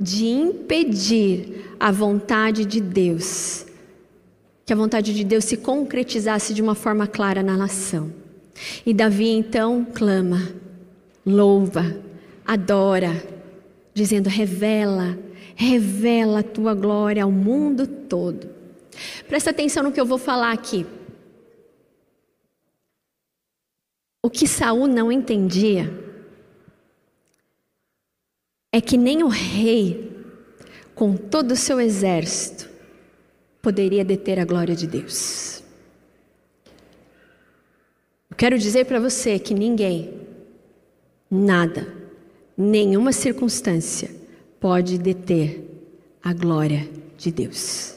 de impedir a vontade de Deus, que a vontade de Deus se concretizasse de uma forma clara na nação. E Davi então clama, louva, adora, dizendo: revela, revela a tua glória ao mundo todo. Presta atenção no que eu vou falar aqui. O que Saul não entendia é que nem o rei, com todo o seu exército, poderia deter a glória de Deus. Eu quero dizer para você que ninguém, nada, nenhuma circunstância pode deter a glória de Deus.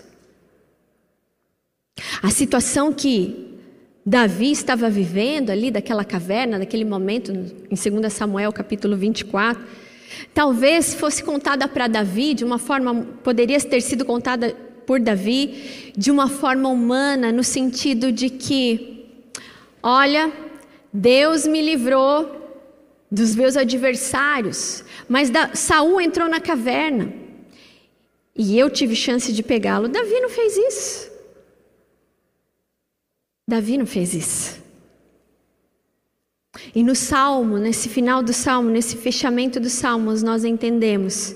A situação que Davi estava vivendo ali daquela caverna, naquele momento, em 2 Samuel capítulo 24, talvez fosse contada para Davi de uma forma, poderia ter sido contada por Davi de uma forma humana, no sentido de que, olha, Deus me livrou dos meus adversários, mas da, Saul entrou na caverna e eu tive chance de pegá-lo. Davi não fez isso. Davi não fez isso. E no Salmo, nesse final do Salmo, nesse fechamento dos Salmos, nós entendemos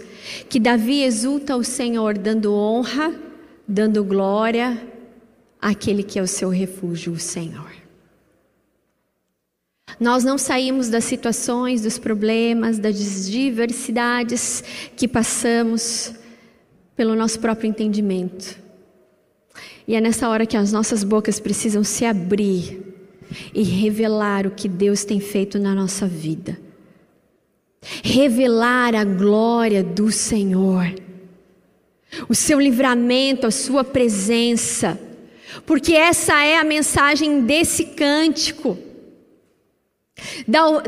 que Davi exulta o Senhor, dando honra, dando glória àquele que é o seu refúgio, o Senhor. Nós não saímos das situações, dos problemas, das diversidades que passamos pelo nosso próprio entendimento. E é nessa hora que as nossas bocas precisam se abrir e revelar o que Deus tem feito na nossa vida. Revelar a glória do Senhor, o seu livramento, a sua presença, porque essa é a mensagem desse cântico.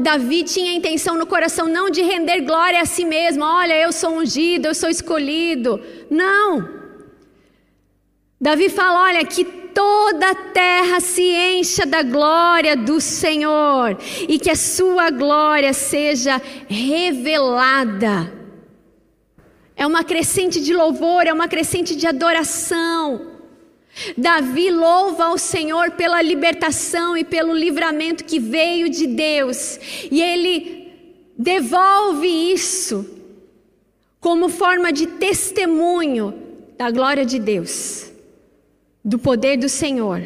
Davi tinha a intenção no coração não de render glória a si mesmo, olha, eu sou ungido, eu sou escolhido. Não. Davi fala: olha, que toda a terra se encha da glória do Senhor e que a sua glória seja revelada. É uma crescente de louvor, é uma crescente de adoração. Davi louva ao Senhor pela libertação e pelo livramento que veio de Deus, e ele devolve isso como forma de testemunho da glória de Deus, do poder do Senhor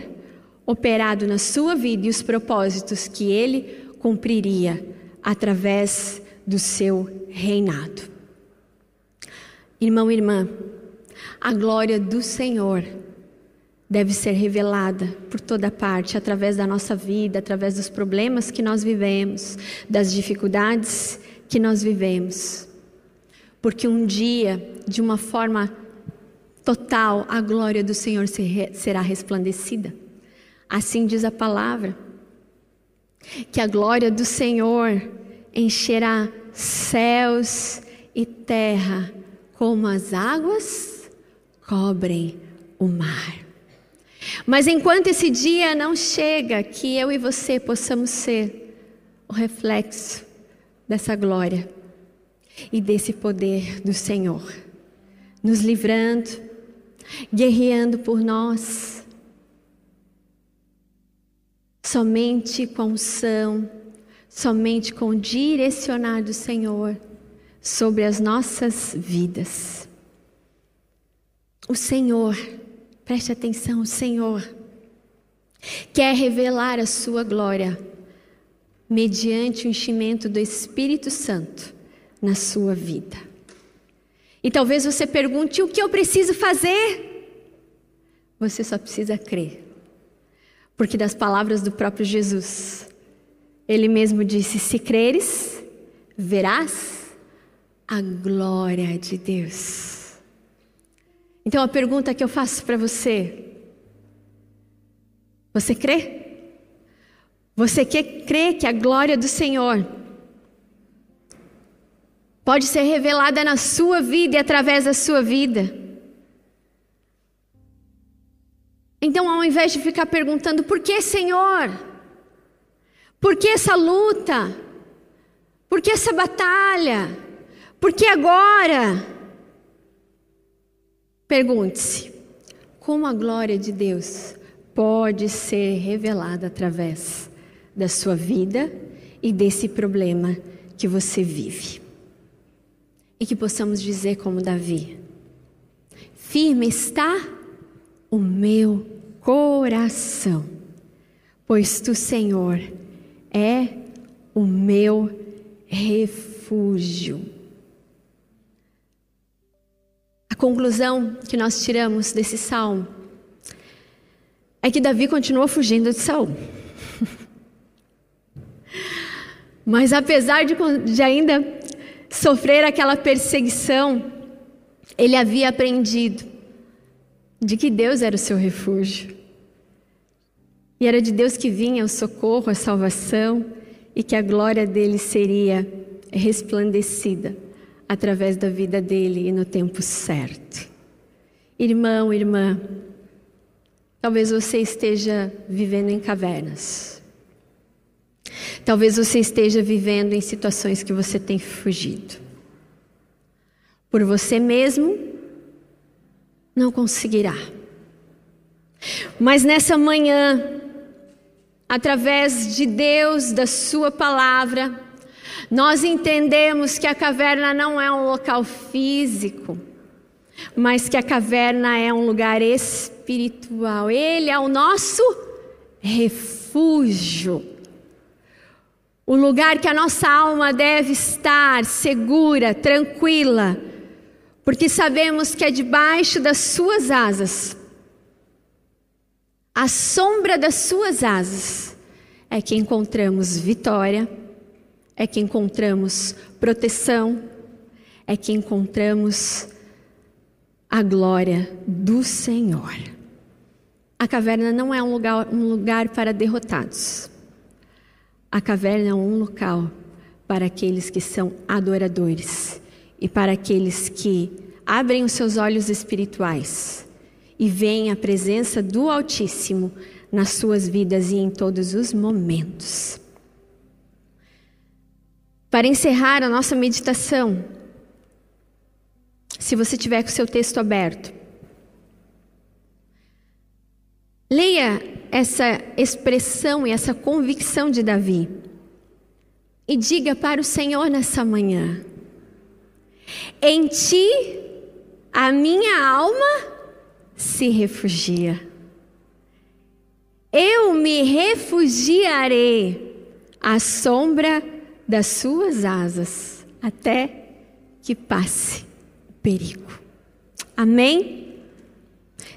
operado na sua vida e os propósitos que ele cumpriria através do seu reinado. Irmão e irmã, a glória do Senhor deve ser revelada por toda parte, através da nossa vida, através dos problemas que nós vivemos, das dificuldades que nós vivemos. Porque um dia, de uma forma total, a glória do Senhor será resplandecida. Assim diz a palavra. Que a glória do Senhor encherá céus e terra, como as águas cobrem o mar. Mas enquanto esse dia não chega, que eu e você possamos ser o reflexo dessa glória e desse poder do Senhor, nos livrando, guerreando por nós, somente com unção, somente com o direcionar do Senhor sobre as nossas vidas. O Senhor Preste atenção, o Senhor quer revelar a sua glória mediante o enchimento do Espírito Santo na sua vida. E talvez você pergunte: o que eu preciso fazer? Você só precisa crer. Porque das palavras do próprio Jesus, ele mesmo disse: se creres, verás a glória de Deus. Então a pergunta que eu faço para você: você crê? Você quer crer que a glória do Senhor pode ser revelada na sua vida e através da sua vida? Então, ao invés de ficar perguntando por que, Senhor? Por que essa luta? Por que essa batalha? Por que agora? Pergunte-se: como a glória de Deus pode ser revelada através da sua vida e desse problema que você vive? E que possamos dizer, como Davi: Firme está o meu coração, pois tu, Senhor, é o meu refúgio. A conclusão que nós tiramos desse salmo é que Davi continuou fugindo de Saul. *laughs* Mas apesar de, de ainda sofrer aquela perseguição, ele havia aprendido de que Deus era o seu refúgio. E era de Deus que vinha o socorro, a salvação, e que a glória dele seria resplandecida através da vida dele e no tempo certo. Irmão, irmã, talvez você esteja vivendo em cavernas. Talvez você esteja vivendo em situações que você tem fugido. Por você mesmo, não conseguirá. Mas nessa manhã, através de Deus, da Sua palavra, nós entendemos que a caverna não é um local físico, mas que a caverna é um lugar espiritual. Ele é o nosso refúgio. O lugar que a nossa alma deve estar segura, tranquila, porque sabemos que é debaixo das suas asas à sombra das suas asas é que encontramos vitória, é que encontramos proteção, é que encontramos a glória do Senhor. A caverna não é um lugar, um lugar para derrotados. A caverna é um local para aqueles que são adoradores e para aqueles que abrem os seus olhos espirituais e veem a presença do Altíssimo nas suas vidas e em todos os momentos. Para encerrar a nossa meditação, se você tiver com o seu texto aberto, leia essa expressão e essa convicção de Davi e diga para o Senhor nessa manhã: Em ti a minha alma se refugia. Eu me refugiarei à sombra das suas asas, até que passe o perigo. Amém?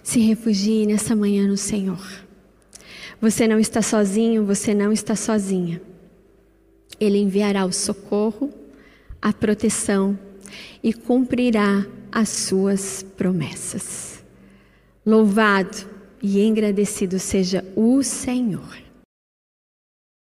Se refugie nessa manhã no Senhor. Você não está sozinho, você não está sozinha. Ele enviará o socorro, a proteção e cumprirá as suas promessas. Louvado e engrandecido seja o Senhor.